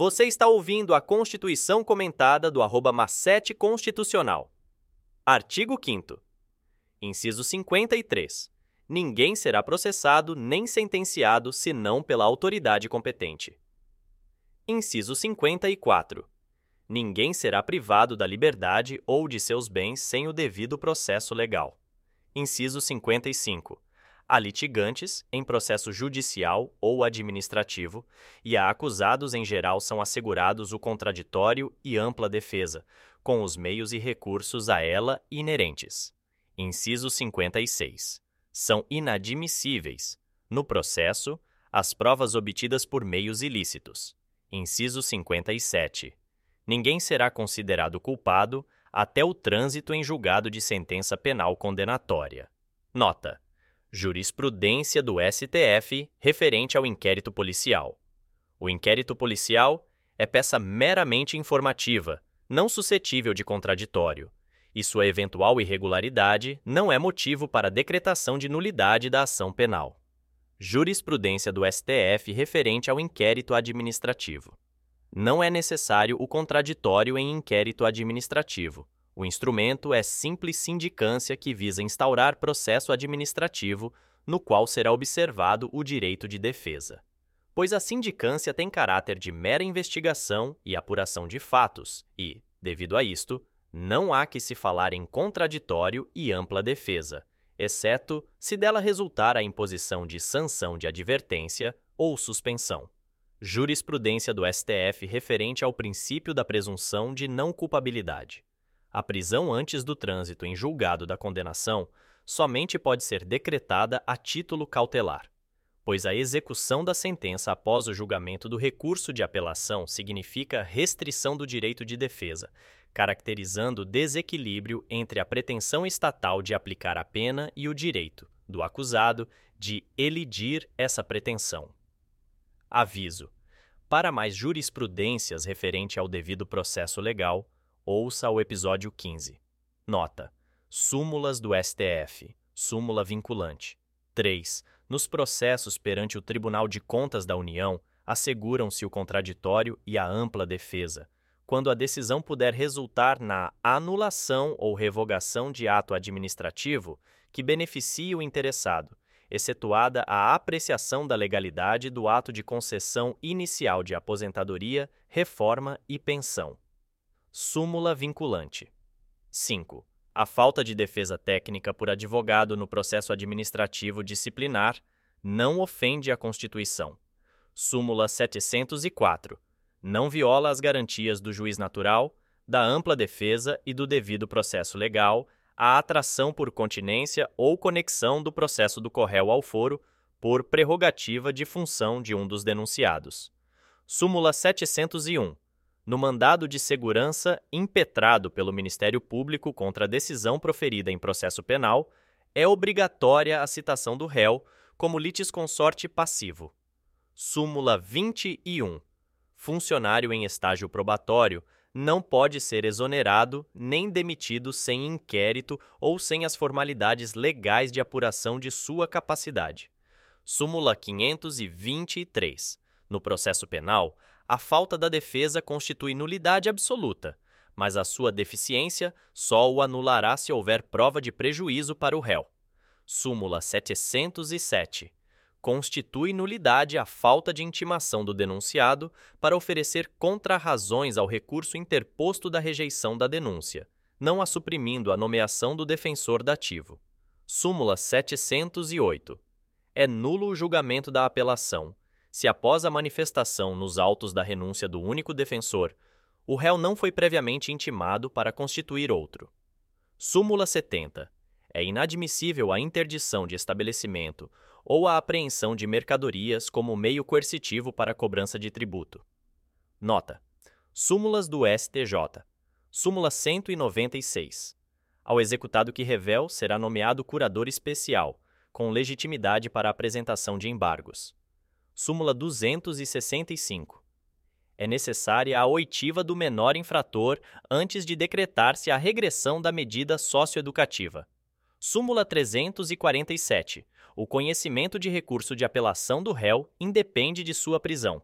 Você está ouvindo a Constituição comentada do arroba Macete Constitucional. Artigo 5 Inciso 53. Ninguém será processado nem sentenciado senão pela autoridade competente. Inciso 54. Ninguém será privado da liberdade ou de seus bens sem o devido processo legal. Inciso 55 a litigantes em processo judicial ou administrativo, e a acusados em geral são assegurados o contraditório e ampla defesa, com os meios e recursos a ela inerentes. Inciso 56. São inadmissíveis, no processo, as provas obtidas por meios ilícitos. Inciso 57. Ninguém será considerado culpado até o trânsito em julgado de sentença penal condenatória. Nota: Jurisprudência do STF referente ao inquérito policial. O inquérito policial é peça meramente informativa, não suscetível de contraditório, e sua eventual irregularidade não é motivo para decretação de nulidade da ação penal. Jurisprudência do STF referente ao inquérito administrativo. Não é necessário o contraditório em inquérito administrativo o instrumento é simples sindicância que visa instaurar processo administrativo no qual será observado o direito de defesa. Pois a sindicância tem caráter de mera investigação e apuração de fatos e, devido a isto, não há que se falar em contraditório e ampla defesa, exceto se dela resultar a imposição de sanção de advertência ou suspensão. Jurisprudência do STF referente ao princípio da presunção de não culpabilidade. A prisão antes do trânsito em julgado da condenação somente pode ser decretada a título cautelar, pois a execução da sentença após o julgamento do recurso de apelação significa restrição do direito de defesa, caracterizando desequilíbrio entre a pretensão estatal de aplicar a pena e o direito do acusado de elidir essa pretensão. Aviso: para mais jurisprudências referente ao devido processo legal, ouça o episódio 15. Nota: Súmulas do STF. Súmula vinculante. 3. Nos processos perante o Tribunal de Contas da União, asseguram-se o contraditório e a ampla defesa, quando a decisão puder resultar na anulação ou revogação de ato administrativo que beneficie o interessado, excetuada a apreciação da legalidade do ato de concessão inicial de aposentadoria, reforma e pensão. Súmula vinculante. 5. A falta de defesa técnica por advogado no processo administrativo disciplinar não ofende a Constituição. Súmula 704. Não viola as garantias do juiz natural, da ampla defesa e do devido processo legal, a atração por continência ou conexão do processo do corréu ao foro por prerrogativa de função de um dos denunciados. Súmula 701 no mandado de segurança impetrado pelo Ministério Público contra a decisão proferida em processo penal, é obrigatória a citação do réu como litisconsorte passivo. Súmula 21. Funcionário em estágio probatório não pode ser exonerado nem demitido sem inquérito ou sem as formalidades legais de apuração de sua capacidade. Súmula 523. No processo penal, a falta da defesa constitui nulidade absoluta, mas a sua deficiência só o anulará se houver prova de prejuízo para o réu. Súmula 707. Constitui nulidade a falta de intimação do denunciado para oferecer contrarrazões ao recurso interposto da rejeição da denúncia, não a suprimindo a nomeação do defensor dativo. Súmula 708. É nulo o julgamento da apelação, se após a manifestação nos autos da renúncia do único defensor, o réu não foi previamente intimado para constituir outro. Súmula 70. É inadmissível a interdição de estabelecimento ou a apreensão de mercadorias como meio coercitivo para a cobrança de tributo. Nota: Súmulas do STJ. Súmula 196. Ao executado que revel será nomeado curador especial, com legitimidade para a apresentação de embargos súmula 265. É necessária a oitiva do menor infrator antes de decretar-se a regressão da medida socioeducativa. Súmula 347. O conhecimento de recurso de apelação do réu independe de sua prisão.